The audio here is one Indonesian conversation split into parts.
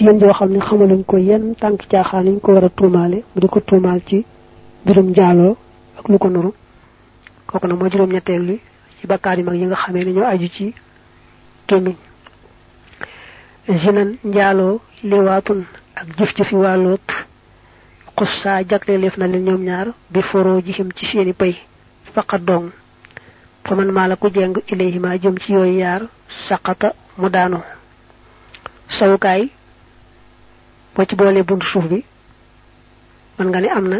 jigéen joo xam ne xamaluñ ko yenn tànk caaxaan ñu ko war a tuumaale mu di ko tuumaal ci birum ak lu ko nuru. Kooku nag moo juróom ñetteel li ci bakkaar yi mag yi nga xamee ne ñoo aju ci gémmiñ. Zinan njaaloo liwaatun ak jëf-jëfi wàlloot xussa jagleleef na leen ñoom ñaar bi foroo jixim ci seeni pay. Faqat dong. Fa man maa la ku jeng ilayhima jëm ci yooyu yaar saqata mu daanu boo ci boolee buntu suuf bi man nga ne am na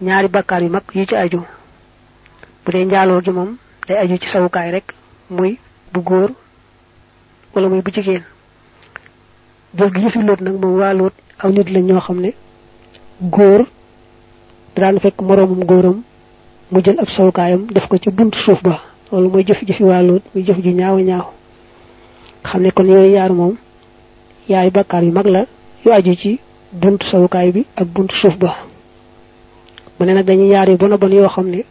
ñaari bakkaar yu mag yu ci aju. Bu dee njaaloo gi moom day aju ci sawukaay rek muy bu góor wala muy bu jigéen. Jëf gi yëfi loot nag moom waa aw nit lañ ñoo xam ne góor daan fekk moroomum góoram mu jël ab sawukaayam def ko ci buntu suuf ba. Loolu mooy jëf jëfi waa muy jëf ju ñaaw ñaaw. Xam ne kon yooyu yaar moom yaay bakkaar yu mag la yu aju ci buntu sawukaay bi ak buntu suuf ba. Mu ne nag dañuy yaar yu bon a bon yoo xam ne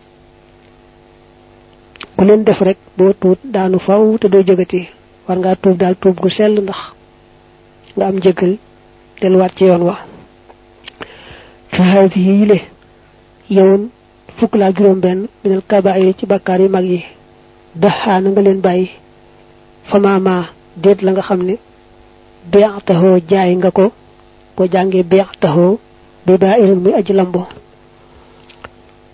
ku leen def rek boo tuut daanu faw te doo jëgati. War ngaa tuub daal tuub gu sell ndax nga am jéggal delluwaat ci yoon wa. Fi haadihi yile yowoon fukk laa juróom benn minal kabaayir ci bakkaar yu mag yi. Daxaana nga leen bàyyi. Famaama déet la nga xam ne beextaxoo jaay nga ko. Boo jàngee beextaxoo bi baa irin muy aji lambo.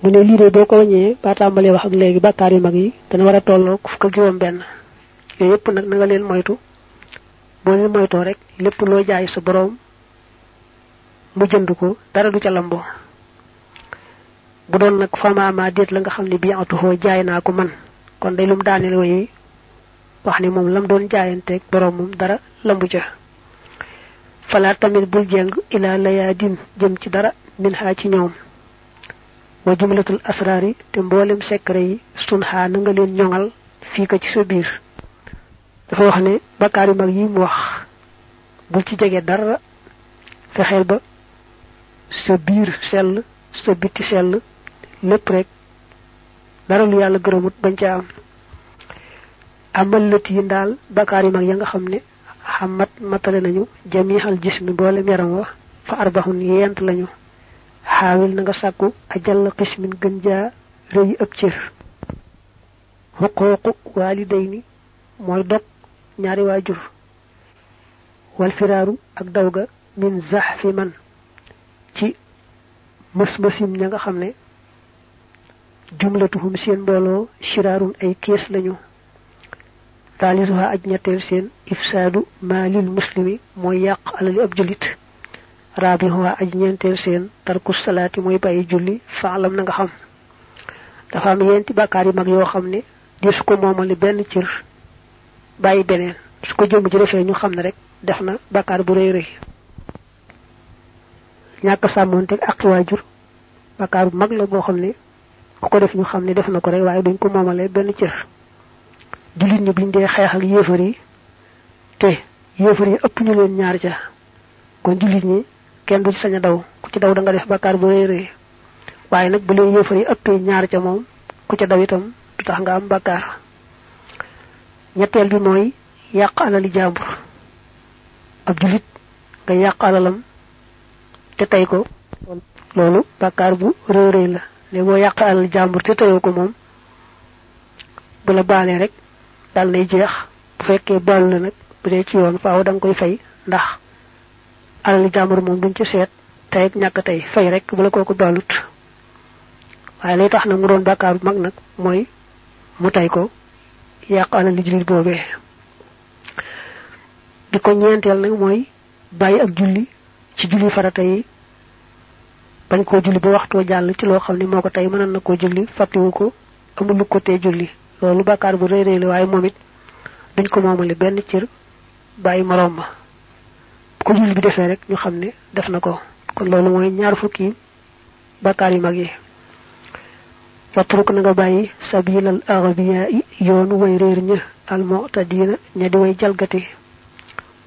Mu ne lii de ko ba tàmbalee wax ak léegi bakkaar yu mag yi dana war a fukk ak juróom benn yooyu yëpp nag na nga leen moytu. Boo leen moytoo rek lépp loo jaay sa boroom mu jënd ko dara du ca lambo. Bu doon nag famaama déet la nga xam ne beextaxoo jaay naa ko man. Kon day lum daaneel woy wax ni moom lam doon jaayanteeg borom moom dara lambu ca fala tamit bul jeng ila layadin jëm ci dara min ha ci ñoom. Wa jumlatul asrari te mboolem secret yi sun ha na nga leen ñongal fii ko ci sa biir. Dafa wax ne bakkaar yu mag yi mu wax bul ci jege dara fexeel ba sa biir sell sa biti sell lépp rek dara lu yàlla gërëmut bañ ca am. Amal lët yi daal bakkaar yu mag ya nga xam xamat matale nañu. Jamihal jismi mboolem yaram wa. Fa arbaxun yent lañu. Xaawil na nga sàkku. Ajal xismin gën jaa rëy ab cër. Xuquuqu waalidayni mooy dog ñaari waajur. Wal firaaru ak daw ga min zax fi man. Ci mës mësim ña nga xam ne jumlatuhum seen mbooloo shiraarun ay kees lañu. Taalisuha aj ñetteel seen ifsaadu maalil muslimi mooy yàq alali ab jullit. raabihuha aj ñeenteel seen tarku salaati mooy bàyyi julli faalam na nga xam. dafa am yenti bàkkaar yi mag yoo xam ne di su ko moomale benn cër bàyyi beneen. su ko jëmm ji defee ñu xam ne rek def na bàkkaar bu rëy rëy. ñàkk sàmmoonteeg ak waajur bàkkaar bu mag la boo xam ne ku ko def ñu xam ne def na ko rek waaye duñ ko moomale benn cër. Julit ñi buñ dee xeex ak yéefar yi te yéefar yi ëpp ñu leen ñaar ca kon julit ñi kenn du ci sañ daw ku ci daw da nga def bakkaar bu rëy rëy. Waaye nag bu leen yéefar yi ëppee ñaar ca moom ku ca daw itam du tax nga am bakkaar ñetteel bi mooy yàq alali jàmbur ab julit nga yàq alalam te tey ko loolu bakkaar bu rëy rëy la. Léegi boo yàq alal jàmbur te teyoo ko moom bu la baalee rek dal nay jeex. Bu fekkee baalu la nag bu dee ci yoon faaw da nga koy fay ndax alal jàmbur moom duñ ci seet tey ak ñàkk tey fay rek bu la kooku baalut waaye lay tax nag mu doon bàkkaar mag nag mooy mu tey ko yàq alal li jullit boobee. Di ko ñeenteel nag mooy bàyyi ak julli ci julli farata yi bañ koo julli ba waxtoo jàll ci loo xam ne moo ko tey mënoon na koo julli fàttiwu ko amul lu ko tee julli loolu bàkkaar bu rëy rëy la waaye moom duñ ko moomale benn cër bàyyi moroom ma bu ko julli bi defee rek ñu xam ne def na ko kon loolu mooy ñaar fukki bàkkaar yu mag yi watruk na nga bàyyi sabilal arabiya yoonu way réer ña almutadina ña di way jalgati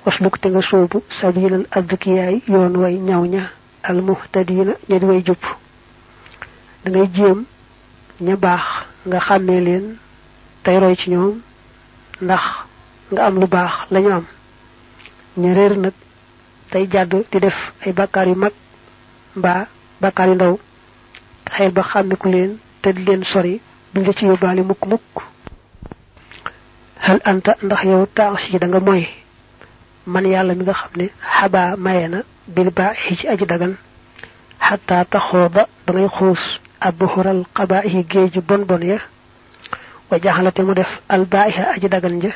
wasluk te nga soobu sabilal adkiya yi yoonu way ñaw ña almuhtadina ña di way jub da ngay jéem ña baax nga xàmmee leen tey roy ci ñoom ndax nga am lu baax lañu am. Ña réer nag tey jàdd di def ay yu mag yu ndaw ba xàmmiku leen te di leen sori du la ci yóbbaale mukk mukk. Hal anta ndax yow taax si da nga moy man yàlla mi nga xam ne xabaa maye na bil ci aji dagan. Xataa taxooda da ngay xuus ab xural xabaa yi géej bon bon ya wa jaxalate mu def al baa'iha aji dagan ja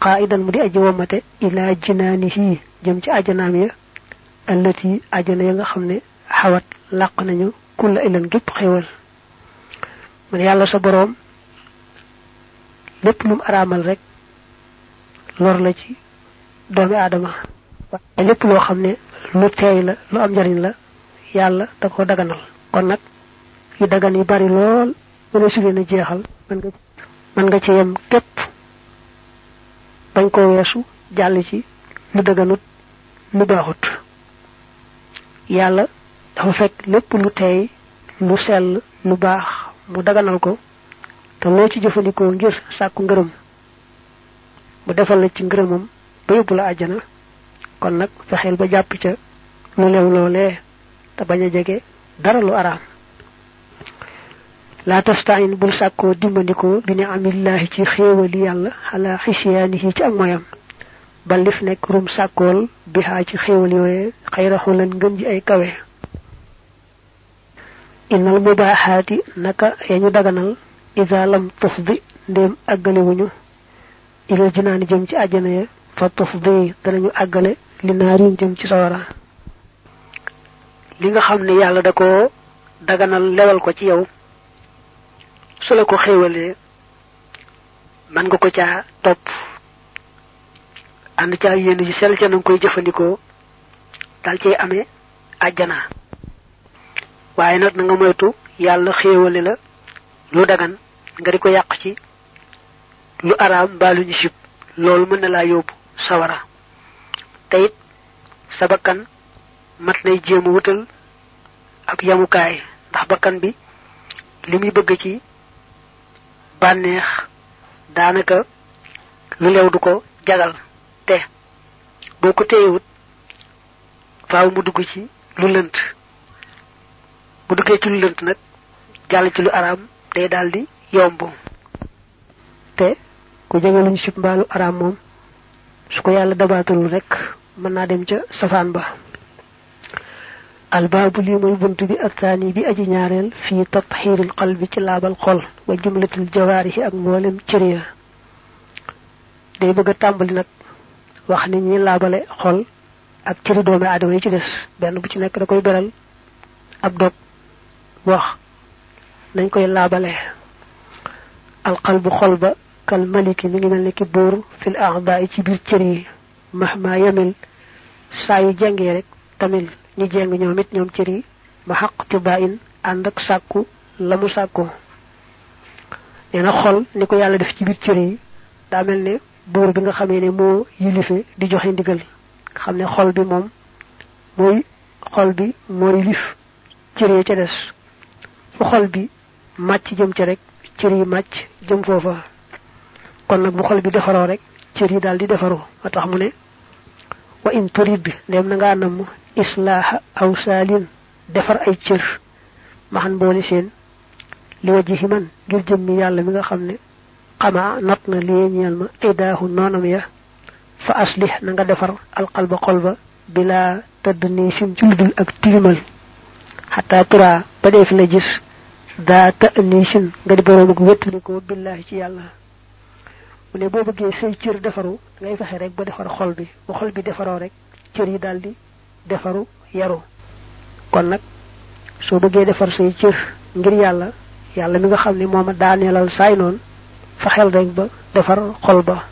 qaa'idan mu di aji womate ila jinaanihi jëm ci ajanaam ya allati ajana ya nga xam ne xawat nañu kulla ilan gépp xewal man yàlla sa boroom lépp lum araamal rek lor la ci doomi aadama. Waaye lépp loo xam ne lu teey la lu am njariñ la da ko daganal. Kon yu dagan yi bari jeexal mën nga mën nga ci yem képp. Bañ ko weesu jàll ci lu daganut lu baaxut. Yàlla dafa fekk lépp lu teey lu sell lu baax mu daganal ko te loo ci jëfandikoo ngir sàkku ngërëm mu defal la ci ba kon ba lu lew dara lu ak moyam ba lif nekk rum sàkkool bi xaa ci xéewal yooye xayraxu lan ngën ji ay kawe innal mubaaxaati naka ya ñu daganal ida lam tufdi ndéem àggalewuñu ilal jinaani jëm ci àjjana ya fa tufdi danañu àggale li naarin jëm ci sawara li nga xam ne yàlla da ko daganal lewal ko ci yow su la ko xéewalee man nga ko caa topp. Ànd caa yéen ji sel ca na nga koy jëfandikoo dal cay amee àjjana. Waaye nag na nga moytu yàlla xéewale la lu dagan nga di ko yàq ci lu araam mbaa lu loolu mën na sawara. Te it sa bakkan mat nay jéem wutal ab yamukaay ndax bakkan bi li muy ci bànneex daanaka lu lew du ko jagal te boo ko faaw mu dugg ci lu lënt bu duggee ci lu lënt nag jàll ci lu araam day daldi yomb te ku jege luñ sib mbaalu araam su ko rek mën naa dem ca safaan ba الباب لي موي بونت بي الثاني بي ادي نيارل في تطهير القلب تي لاب الخول وجمله الجوارح اك مولم تريا داي بغا تامبالي نك واخ ني ني لابالي خول اك تري دومي ادمي تي ديس بن بو تي نك داكاي برال اب دوك واخ نانكاي لابالي القلب خول با كالملك ملي مل نك بور في الاعضاء تي بير تري مهما يمل ساي جانغي رك تاميل ñi jeng ñoom it ñoom cër yi ma xaq tibaa in ànd ak sàkku la mu sàkku. Xol ni ko yàlla def ci biir cër yi daa mel ne buur bi nga xamee ne moo yilife di joxe ndigal. Nga xam ne xol bi moom mooy xol bi moo yilif cër yi ca des. Fu xol bi màcc jëm ca rek cër yi màcc jëm foofa. Kon nag bu xol bi defaroo rek cër yi daal di defaru ma tax mu ne wa in turid ndem na ngaa namm islaaha aw saalin defar ay cër. Maxan boole seen li wajhi man ngir jëmmi yàlla mi nga xam ne xamaa not na lii ñeel ma idaahu noonam ya. Fa aslih na nga defar alqalba xol ba bilaa tëdd nii sim ci ludul ak tilimal. Xataa turaa ba dee fi la gis daa të nii sin nga di boroom ak wéttalikoo billaahi ci yàlla. Mu ne boo bëggee say cër defaru ngay fexe rek ba defar xol bi bu xol bi defaroo rek cër yi daal di defaru yaru. Kon nag soo bëggee defar say cër ngir yàlla yàlla mi nga xam ne mooma daaneelal saay noonu fexeel rek ba defar xol ba.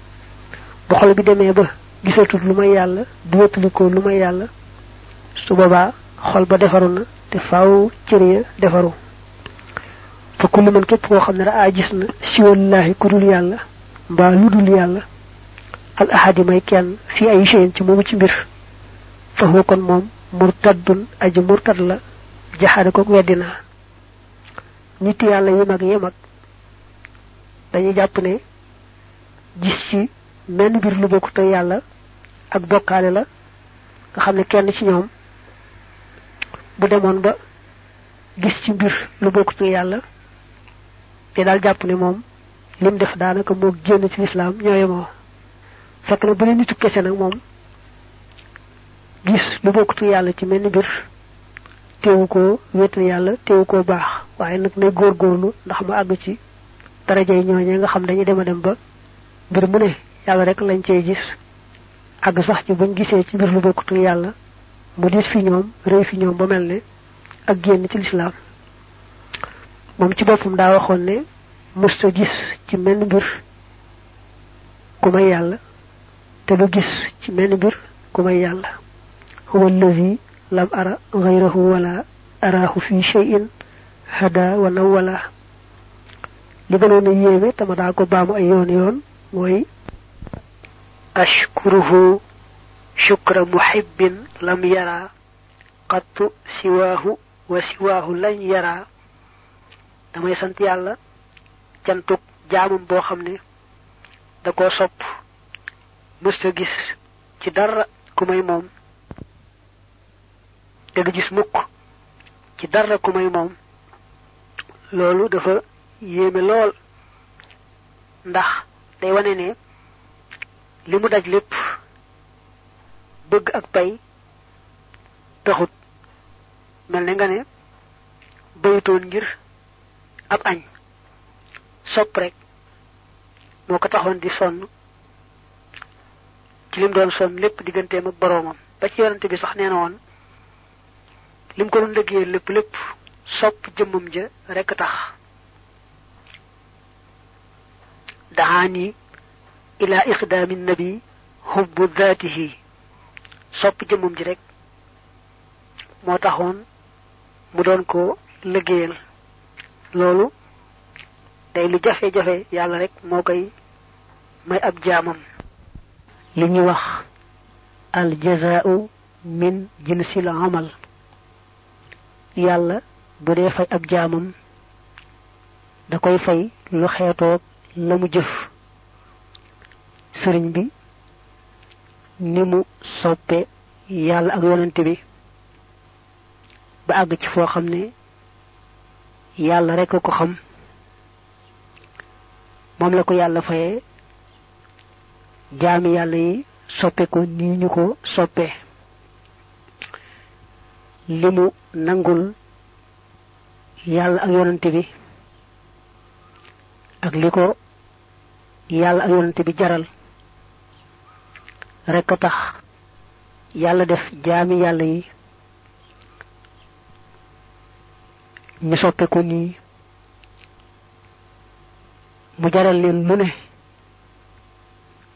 Bu xol bi demee ba gisatut lu may yàlla du wéttalikoo lu may yàlla su boobaa xol ba defaru na te faaw cër ya defaru. Fa kullu man képp koo xam ne raa gis na siwallaahi ku dul yàlla mbaa lu dul yàlla al ahadi may kenn fii ay shay'in ci moomu ci mbir fa huwa kon moom murtaddun aji murtad la jaxaade ko weddina. Nit yàlla yi mag yi mag dañuy jàpp ne gis ci menn mbir lu bokk te yàlla ak bokkaale la nga xam ne kenn ci ñoom bu demoon ba gis ci mbir lu bokkut yàlla te daal jàpp ne moom lim def daanaka moo génn ci lislaam ñooye fekk na bu ne nitu kese nag moom gis lu bokkutu yàlla ci mel ni mbir teewu ko wéetal yàlla teewu ko baax. Waaye nag nay góorgóorlu ndax mu àgg ci darajay ñooñee nga xam dañuy dem a dem ba mbir mu ne yàlla rek lañ cey gis. Àgg sax ci buñ gisee ci mbir lu bokkutu yàlla mu dis fi ñoom réy fi ñoom ba mel ne ak génn ci lislaam. Moom ci boppam daa waxoon ne musta gis ci mel mbir ku may yàlla te du gis ci mel mbir ku may yàlla. Fi shay'in hada wa nawala li gënoon a yéeme tama daa ko baamu ay yoon yoon mooy ashkuruhu shukra muhibbin lam yara qattu siwaahu wa siwaahu lañ yara. Damay sant yàlla cantuk jaamum boo xam ne da koo sopp mësta gis ci dara ku may moom te du gis mukk. Ci dara ku may moom. Loolu dafa yéeme lool. Ndax day wane ne li daj lépp bëgg ak pay taxut. Mel ne nga ne bayutoon ngir ab añ. Sopp rek moo ko taxoon di sonn. Ci lim doon sonn lépp digganteem ak boroomam. Ba ci yorante bi sax nee na lim ko doon liggéey lépp lépp sopp jëmmam ja rek tax. Dahaani ila iqdaami nabi hubbu dhaatihi sopp jëmmam ji rek moo taxoon mu doon ko liggéeyal. Loolu day lu jafe-jafe yàlla rek moo koy may ab jaamam. Li ñu wax al jazaa'u min jinsil amal yàlla bu dee fay ab jaamam da koy fay lu xeetoog la mu jëf. Sëriñ bi ni mu soppe yàlla ak yonante bi ba àgg ci foo xam ne yàlla rekk ko xam. Moom la ko yàlla fayee. Jaami yàlla yi soppe ko nii ñu ko soppe. Li mu nangul yàlla ak yonante bi ak li ko yàlla ak bi jaral rek a tax yàlla def jaami yàlla yi ñu soppe ko nii mu jaral leen lu ne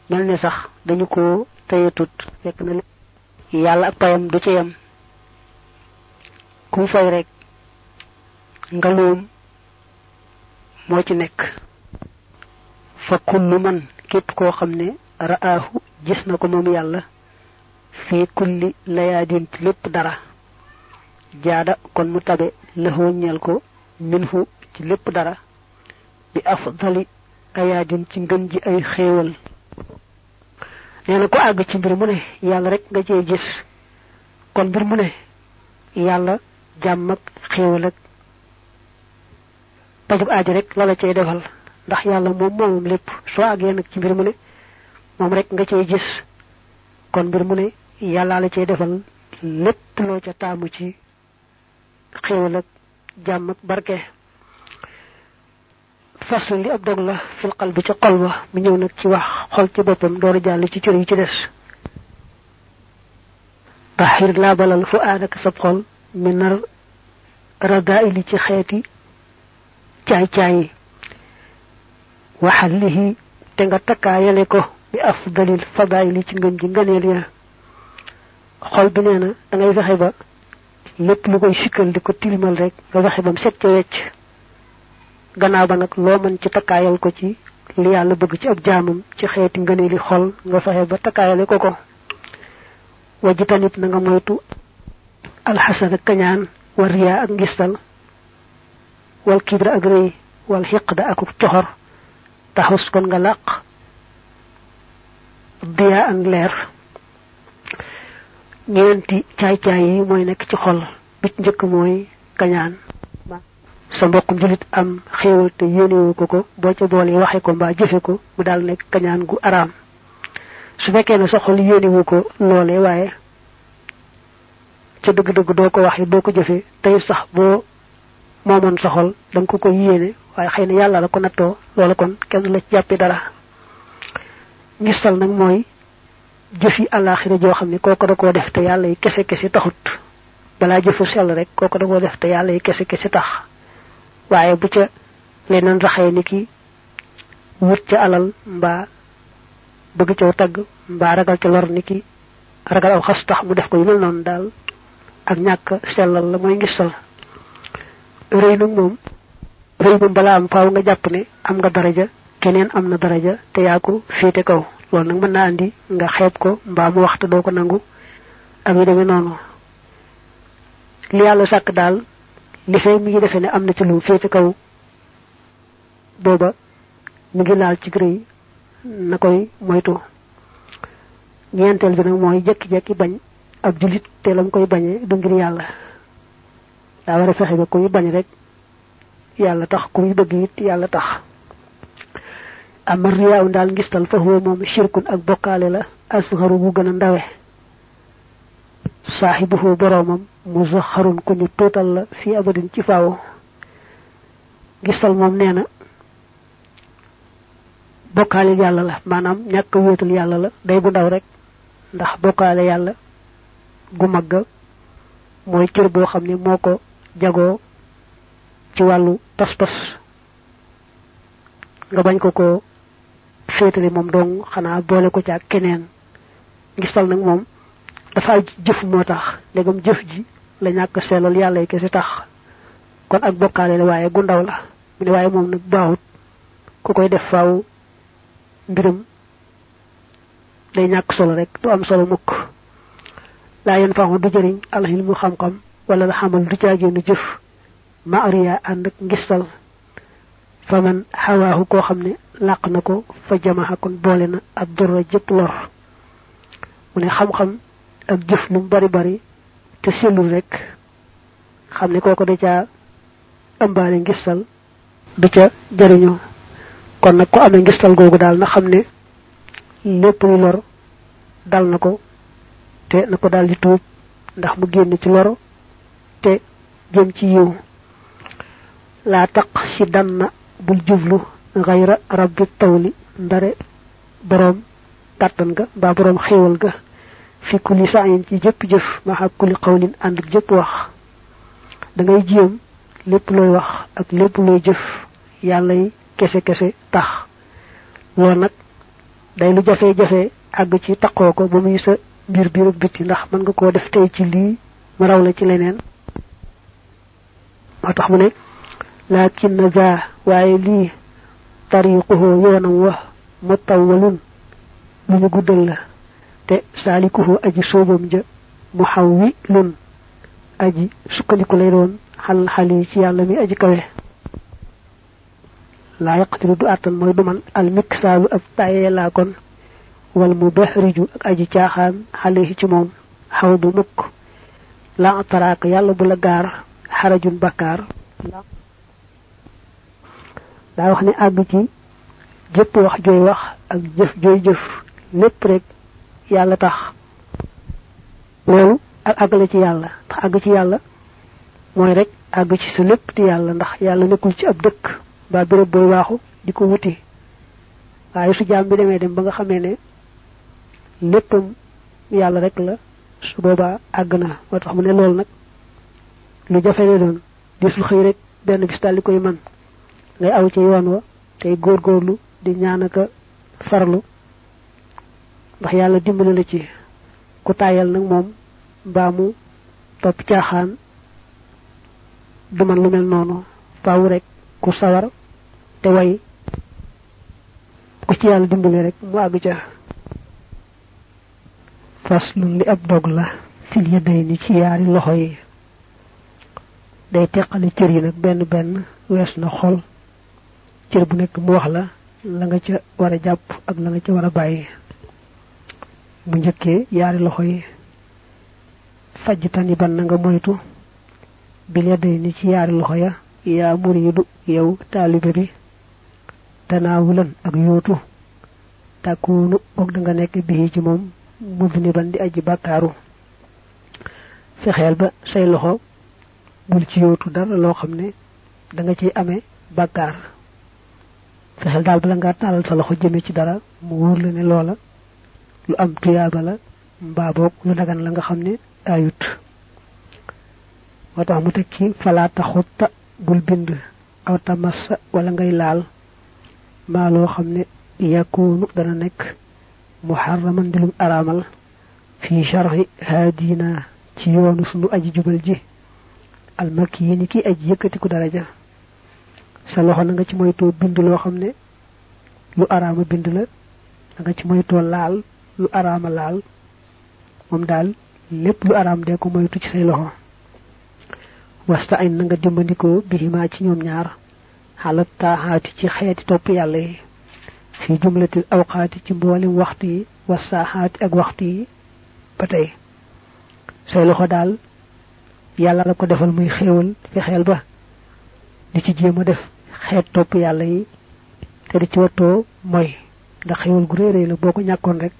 mel ne sax dañu ko tayetut fekk na yàlla ak payam du ci yam kum fay rek ngaloom moo ci nekk. Fa kullu man képp koo xam ne ra'aahu gis na ko moom yàlla fii kulli layaadin ci lépp dara jaada kon mu tabe ñeel ko minhu ci lépp dara bi afdali ayaadin ci ngën ji ay xéewal. Nee na ko àgg ci mbir mu ne yàlla rek nga cee gis. Kon mbir mu ne yàlla jàmm ak xéewal ak pajug aaji rek la la cay defal. Ndax yàlla moom moomam lépp. Soo àggee nag ci mbir mu ne moom rek nga cay gis. Kon mbir mu ne yàllaa la cay defal lépp loo ca taamu ci xéewal ak jàmm ak barke. Faslu li ab dog la fil qalbi ci xol ba mu ñëw nag ci wax xol ci boppam door jàll ci cër yi ci des. Taxir laabalal fu aadaka sab xol mi nar radaili ci xeeti caay-caay yi. Waxallihi te nga takkaayale ko bi afdalil fadaili ci ngën ji ngëneel ya. Xol bi nee na da ngay fexe ba lépp lu koy sikkal di ko tilimal rek nga fexe bam set ca wecc. Gannaaw ba nag loo mën ci takkaayal ko ci li yàlla bëgg ci ab jaamam ci xeeti ngëneeli xol nga fexe ba takkaayale ko ko. Wajitanit na nga moytu alxasana kañaan war riyaa ak ngistal wal kibra ak wal xiqda akuk coxor taxus kon nga làq diyaa ak leer ñeenti caay-caay yi mooy nekk ci xol bi ci njëkk sa julit am xéewal te yéenewu ko ko boo ca boole waxe ko mbaa jëfe ko mu daal nekk kañaan gu araam. Su fekkee ne sa xol ko ca dëgg-dëgg doo ko waxe doo ko jëfe. Tey sax boo moomoon sa xol da ko ko yéene waaye xëy na yàlla la ko nattoo. Loola kon kenn la ci jàppe dara. Ngistal nag mooy jëfi àllaaxira joo xam ne da koo def te yàlla yi kese kese taxut. Balaa jëfu sell rek kooko da koo def te yàlla yi kese kese tax. Waaye bu ca leneen raxee ni wut ca alal mbaa bëgg caw tagg mbaa ragal ca lor ni ki ragal aw xas tax def ko yu mel noonu daal ak ñàkk sellal la mooy ngistal rëy nag moom rëy moom balaa am faaw nga jàpp ne am nga daraja keneen am na daraja te yaa ko féete kaw. Loolu nag mën naa andi nga xeeb ko mbaa mu waxtu doo ko nangu ak yu demee noonu. Li yàlla sàkk daal li fee mi ngi defee ne am na ci lu féete kaw. Booba mi ngi laal ci rëy na koy moytu. Ñeenteel bi nag mooy jekki-jekki bañ ab julit te lam koy bañee du ngir yàlla. Daa war a fexe ba bañ rek yàlla tax kuy bëgg it yàlla tax. Ama riyaaw daal ngistal fa huwa moom shirkun ak bokkaale la asgaru bu gën a ndawe. Saaxibuhu boroomam muzaxarun ku ñu tuutal la fi abadin ci faaw. Ngistal moom nee na bokkaale yàlla la maanaam ñàkk wéetal yàlla la day bu ndaw rek ndax yàlla gu magga mooy cër boo xam ne moo ko jagoo ci wàllu pas-pas. Nga bañ ko ko féetale moom dong xanaa boole ko ci ak keneen. Ngistal nag moom dafa jëf moo tax. Léegam jëf ji la ñàkk sellal yàlla yi kese tax. Kon ak bokkaale la waaye gu ndaw la. Mu ne waaye moom nag baaxut. Ku koy def faaw day solo rek du am solo mukk لا ينفع دو جيرين الله علم خمكم ولا الحمل دو تاجي نجف. ما أريا أنك غيستال فمن حواه كو خمني لاقنكو فجمعها كون بولنا الدر جيب لور من خم خم اك جف مو بري بري تسيلو ريك. خمني كوكو دجا أمبالي غيستال دو تا جيرينو كون نكو أمي غيستال غوغو دال نا خمني لور دال نكو te na ko daal di tuub ndax mu génn ci loro te jëm ci yiw. Laa danna bul jublu xayra rabbi tawli ndare boroom kàttan ga mbaa boroom xéewal ga fi kulli saayin ci jëpp jëf maxa kulli xawlin ànd ak jëpp wax. Da ngay jéem lépp looy wax ak lépp looy jëf kese kese tax. Loolu nag day lu jafe-jafe àgg ci taqoo ko ba muy sa mbir biir ak bitti. Ndax mën nga koo def tey ci lii? Mu raw la ci leneen. Moo tax mu ne lakin za waaye lii tariquhu yoonam wa mutawalun lu guddal la. Te saalikuhu aji soobam ja mu xaw wi lun aji sukkandiku lay doon xal xal yi ci mi aji kawe. Laa yaqtilu du àttan mooy du man. Al miksaalu ab tayee kon wal mu bahriju ak aji caaxaan xale ci moom xaw du mukk. La taraaka yàlla bu la gaar xarajun bakkaar. Daa wax ne àgg ci jëpp wax jooy wax ak jëf jooy jëf lépp rek yàlla tax. Loolu ak àggale ci yàlla ndax àgg ci yàlla mooy rek àgg ci sa lépp di yàlla ndax yàlla nekkul ci ab dëkk ba béréb booy waaxu di ko wuti. Waaye su jaam bi demee dem ba nga xamee ne léppam yàlla rek la su boobaa àgg na. Moo tax mu ne loolu nag lu jafe la doon. Dis lu xëy rek benn bis daal koy man. Ngay aw ci yoon wa tey góorgóorlu di ñaan aka farlu. Ndax yàlla dimbali la ci. Ku tàyyal nag moom mbaa mu topp caaxaan du man lu mel noonu. Faaw rek ku sawar te way. Ku ci yàlla dimbali rek mu àgg ca. faslun li ab dog la fil yadayni ci yaari loxo yi. Day teqale cër yi nag benn benn wees na xol. Cër bu nekk mu wax la la nga ca war a jàpp ak la nga ca war a bàyyi. Mu njëkkee yaari loxo yi. Fajtani ban nga moytu. Bil yaday ni ci yaari loxo ya yaa muridu yow taalibe bi. Tanaawulan ak yootu. Takunu og da nga nekk bii ci moom mudni ban di aji bàkkaaru fexeel ba say loxo bul ci yootu dara loo xam ne da nga ciy amee bàkkaar fexeel daal bala nga taalal sa loxo jëme ci dara mu wóor la ne loola lu am tuyaaba la mbaa boog lu dagan la nga xam ne ayut. Tax mu teg ci falaa taxutta bul bind aw tamassa wala ngay laal. Maa loo xam ne yakunu dana nekk muharraman di lum araamal fi sharhi haadina ci yoonu sunu aji jubal ji. Almakki yi ni ki aji yëkkatiku daraja. Sa loxo na lu araama bind la moytoo laal lu araama laal. Moom daal lépp lu araam dee ko moytu ci say loxo. Wasta ay na nga dimbandikoo bihimaa ci ñoom ñaar xalat taaxaati ci xeeti topp fi jumlatil awqaati ci mboolem waxtu yi wasaaxaati ak ba tey. Say loxo daal yàlla la ko defal muy xéewal fexeel ba di ci jéem a def xeet topp yàlla yi te di ci wattoo mooy ndax xéewal gu réeréy la boo ko ñàkkoon rek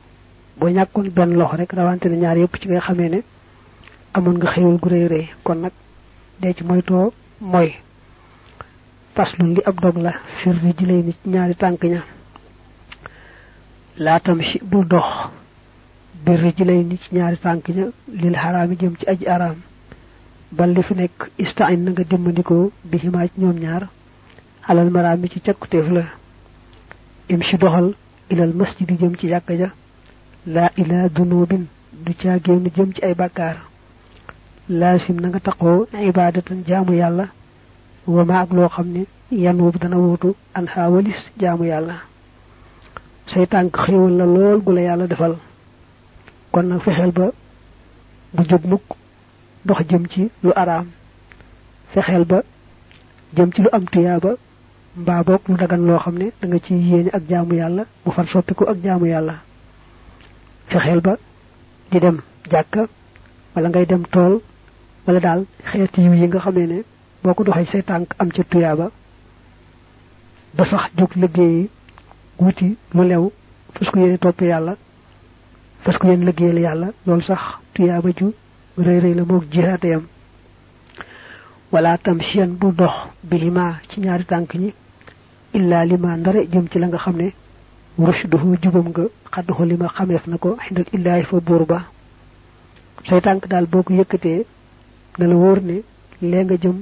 boo ñàkkoon benn loxo rek rawante ne ñaar yépp ci ngay xamee ne amoon nga xéewal gu réeréy kon nag dee ci moytoo mooy faslun li ab dog la fir ñaari tànk ña laatam ci bul dox. Bir ri ji lay ni ci ñaari tànk ña lil xaraami jëm ci aji bal li fi nekk istain nga dimbandikoo bi ximaa ci ñoom ñaar. Alal maraami ci cakkuteef la. Im si doxal ilal masjid jëm ci jàkka ja. Laa ilaa dunubin du caa génn jëm ci ay bàkkaar. Laasim na nga taqoo ibaadatan jaamu yàlla. Wama ak loo xam ne yan woobu dana an xaawalis jaamu yàlla say tànk xéewal la lool gu la yàlla defal. Kon nag fexeel ba bu jóg mukk dox jëm ci lu araam. Fexeel ba jëm ci lu am tuyaaba mbaa boog lu dagan loo xam ne da nga ci yéene ak jaamu yàlla mu far soppiku ak jaamu yàlla. Fexeel ba di dem jàkka wala ngay dem tool wala daal xeeti yiw yi nga xamee ne boo ko doxee say tànk am ca tuyaaba ba sax jóg liggéeyi wuti lu lew fas ko yéene topp yàlla fas ko yéene liggéeyal yàlla loolu sax tuyaaba ju rëy rëy la yam. Wala tam sien bu dox bilima ci ñaari tànk ñi illa lima ndare jëm ci la nga xam ne rushduhu jubam nga xadduhu lima xameef na ko illaahi fa buur ba. Say tànk daal boo ko yëkkatee na la wóor ne lee nga jëm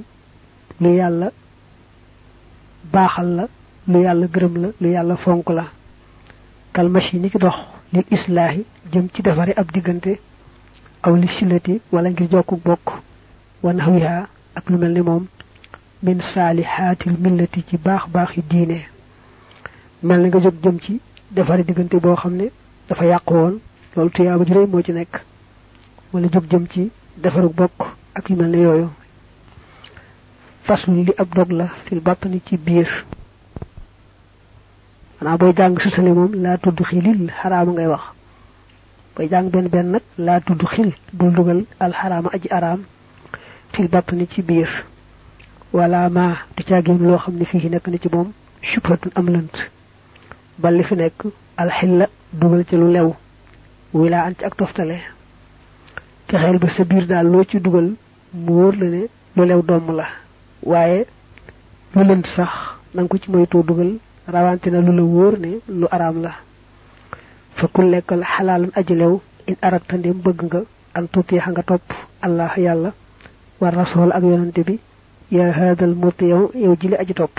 lu yàlla baaxal la lu yàlla gërëm la lu yàlla fonk la kalmashi ni ki dox lil islaahi jëm ci defare ab diggante aw li silati wala ngir jokku bokk wan hawiha ak lu mel ni moom min saalihaatil millati ci baax baax yi diine mel ni nga jóg jëm ci defare diggante boo xam ne dafa yàqu woon loolu tuyaaba ju rëy moo ci nekk wala jóg jëm ci defaru bokk ak yu mel ne yooyu faslu li ab dog la fil bàppani ci biir xanaa booy jàng susale moom laa tudd xilil xaraama ngay wax. Booy jàng benn benn nag dugal alxaraama aji araam fil bàppani ci biir. Wala ma du caagéen loo xam ne fii nekk na ci moom subhatun am bal li fi nekk alxilla dugal ci lu lew. Wilaa an ci ak toftale. Fexeel ba sa biir daal loo ci dugal mu la ne lu lew la. Waaye lu lënt sax na nga ko ci dugal rawante na lu la wóor ne lu araam la. Fa ku lekkal lew in arata ndem bëgg nga an tutiixa nga topp allah yàlla war rasool ak yonante bi yaa haadal mutiyow yow jili aji topp.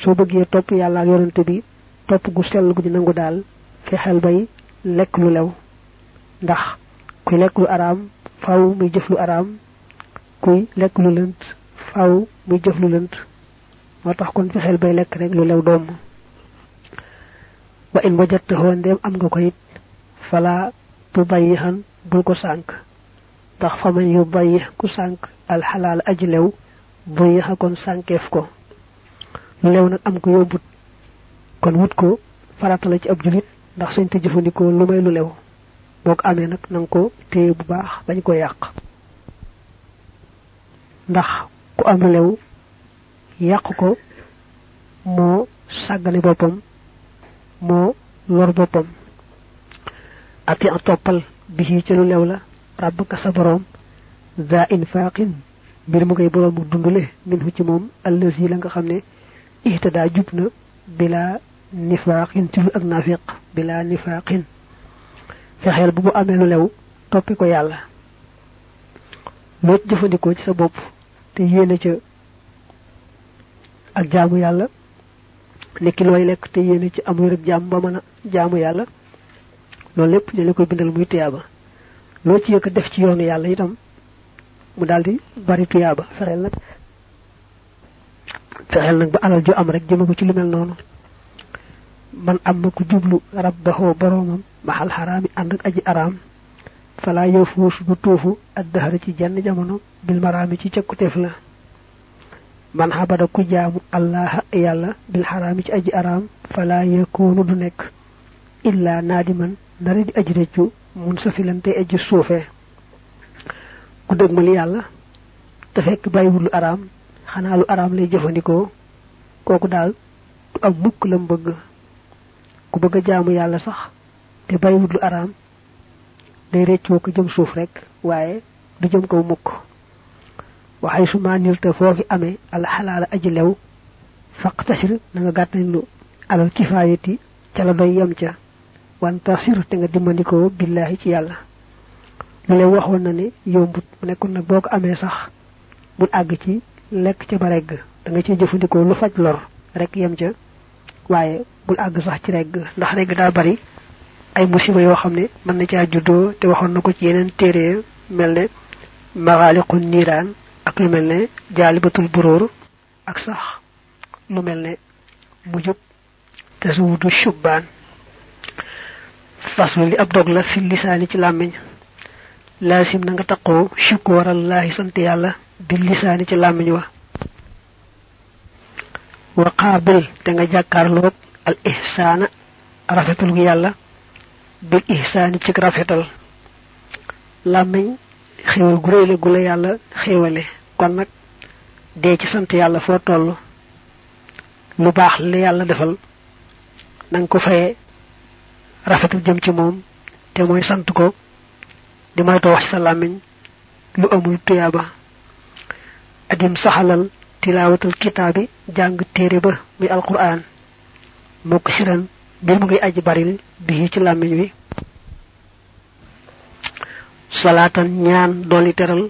Soo bëggee topp yàlla ak yonante bi topp gu sell gu di nangu daal fexeel bay lekk lu lew. Ndax kuy lekk lu araam faw muy jëf lu araam kuy lekk lu lënt faw muy jëf lu lënt moo tax kon fexeel bay lekk rek lu lew doom wa in wajattahoo ndéem am nga ko it fala tu dayyixan bul ko sànk ndax fa man yu dayyix ku sànk alxalaal aji lew dayixa kon sànkeef ko lu lew nag am ko yóbbut kon wut ko farata la ci ab julit ndax sañ te jëfandikoo lu may lu lew bok amé nak nang ko téye bu baax bañ ko yàq ndax ku am lew yàq ko moo sàggane boppam moo lor boppam. Ati a toppal bi ci lu lew la rabbaka sa borom za infaqin mbir mu koy borom dundule min ci moom allazi la nga xam ne ihtada jub na bila nifaqin ci lu ak nafiq bila nifaqin. Fexeel bu mu amee lu lew toppi ko yàlla. Loo jëfandikoo ci sa bopp te yéene ca ak jaamu yàlla nekki looy lekk te yéene ci am wérug jaam ba mën a jaamu yàlla loolu lépp ñu la koy bindal muy tuyaaba loo ci yëkk def ci yoonu yàlla itam mu daldi bari tuyaaba fexeel nag fexeel nag ba alal ju am rek jëme ko ci lu mel noonu man am ku jublu rabbahu boromam mahal harami and ak aji aram fala yafus bu tuufu ad dahar ci jenn jamono bil marami ci ciakutef la man habada ku jaamu allah yalla bil harami ci aji aram fala yakunu du nek illa nadiman dara di aji reccu mun safilante aji suufe ku degmal yalla te fekk bayiwul aram xana lu aram lay jëfandikoo koku dal am mukk lam bëgg ku bëgg jaamu yàlla sax te bàyyiwut lu araam day reccoo ko jëm suuf rek waaye du jëm kaw mukk waxay su ma nil te foofi amee al xalaala aji lew faq tasir na nga gàttañ lu alal kifaayati ca la ca wan tasir te nga dimmandikoo billahi ci yàlla lu leen waxoon na ne yombut mu nekkoon nag boo ko amee sax bul àgg ci lekk ca ba regg da nga ci rek yem ca bul àgg sax ci daa bari ay musiba yoo xam ne mën na caa juddoo te waxoon na ko ci yeneen téere mel ne maxaaliqun niiraan ak lu mel ne jaalibatul buróor ak sax. Lu mel ne mujub tasawudu shubbaan faslu li ab dog la fi lisaani ci làmmiñ. Laasim na nga taqoo shukoorallahi sant lisaani ci wa. Wa qaabil te nga jàkkaarloog al ihsaana rafetal gu yàlla bil ihsaani ci rafetal. Làmmiñ xéewal gu réyle gu la yàlla xéewale kon nag dee ci sant yàlla foo toll lu baax la yàlla defal na ko faye rafetal jëm ci moom te mooy sant ko di moytoo wax sa lu amul tuyaaba. Adim saxalal tilawatul kitaabi jàng téere ba muy alquran mok siran mbir mu ngi aji baril bi ci làmmiñ wi. Salatan ñaan doli teral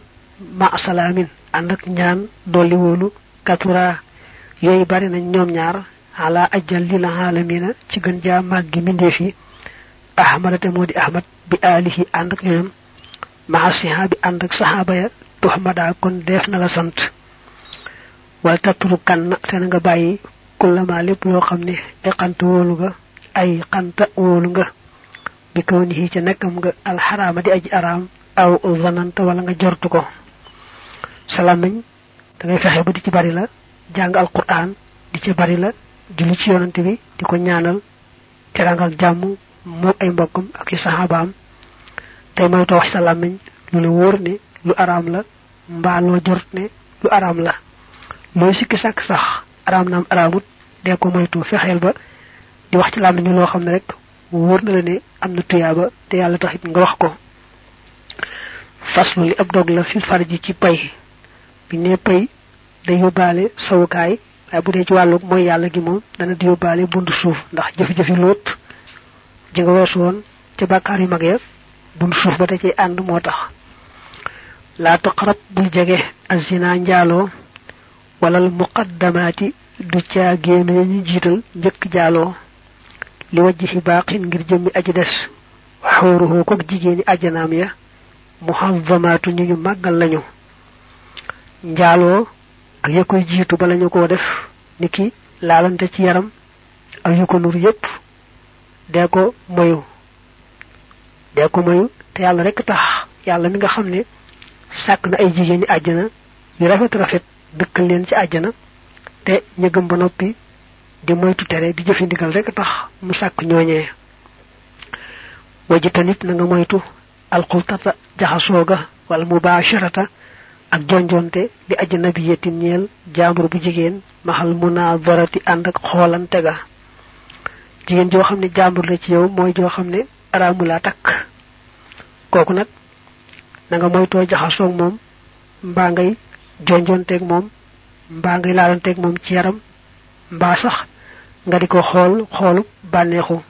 ma salamin ànd ak ñaan doli wolu katura. Yoy bari nañ ñom ñaar ala ajjal lil alamina ci gën ja maggi minde fi ahmad te ahmad bi alihi ànd ak ñoom. Ma sahabi ànd ak sahaba ya tuhmada kon def na la sant. Wal tatrukan te nga bayyi kullama lepp lo xamne ay xant wolu nga ay xanta wolu nga. Bi kawnihi ci nakam nga harama di aji aram aw zananta wala nga jortu ko salamiñ da ngay fexé bu di ci bari la? Jang alquran di ci bari la? Julli ci bi di ko ñaanal terangal jamm mo ay mbokam ak sahabaam tay may to wax lu le wor ni lu aram la mba lo jort ne lu aram la. Moy sikki sak sax aram nam aramut de ko moytu fexel ba di wax ci lamiñu lo xamne rek woor na la ne amna tuyaba te yalla taxit nga wax ko. Faslu li ab dog la fil farji ci pay bi ne pay da yobale sawukaay ay bu de ci walu moy yalla gi mom dana di yobale bundu suuf ndax jëf jëfi lot. Ji nga wess won ci bakkar yu magge bundu suuf ba ci and motax la taqrab bul jege azina walal muqaddamati du caagéenu ya ñu jiital njëkk li wajji baqin ngir jëmmi aji ya. Ñu lañu njaaloo ak ya koy jiitu bala ñu koo def niki laalante ci yaram ak yu ko nur yépp dee ko moyu. Dee ko moyu te yàlla rek tax. Yàlla mi nga xam ne sàkk na ay jigéeni àjjana yu rafet rafet dëkkal leen ci àjjana te ña gëm ba noppi di moytu tere di jëfi ndigal rek tax mu sàkk ñooñee wajitanit na nga moytu alxultata wala ak jonjonte di ajnabiyatin ñeel jaambur bu jigéen mahal munaadarati ànd ak xoolante ga. Jigéen joo xam ne la ci yow mooy joo xam ne araamu laa takk. Kooku nag na nga moytoo jaxasoog moom mbaa ngay jonjonteeg moom mbaa ngay laalanteeg moom ci yaram mbaa sax nga di ko xool bànneexu.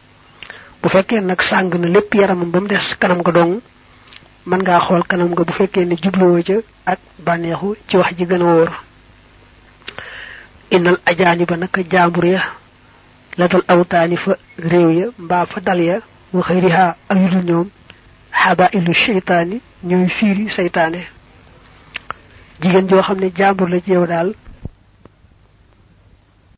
Bu fekkee nag sàng na lépp yaramam ba mu des kanam nga dong man ngaa xool kanam nga bu fekkee ne jubluwoo ca ak bànneexu ci wax ji gën a wóor. Inal ajaani ba naka jaambur ya la dal awtaani fa réew ya mbaa fa dal ya wa xëyriha ak yudul ñoom xaba ilu seytaani ñooy fiiri seytaane. Jigéen joo xam ne jaambur la ci daal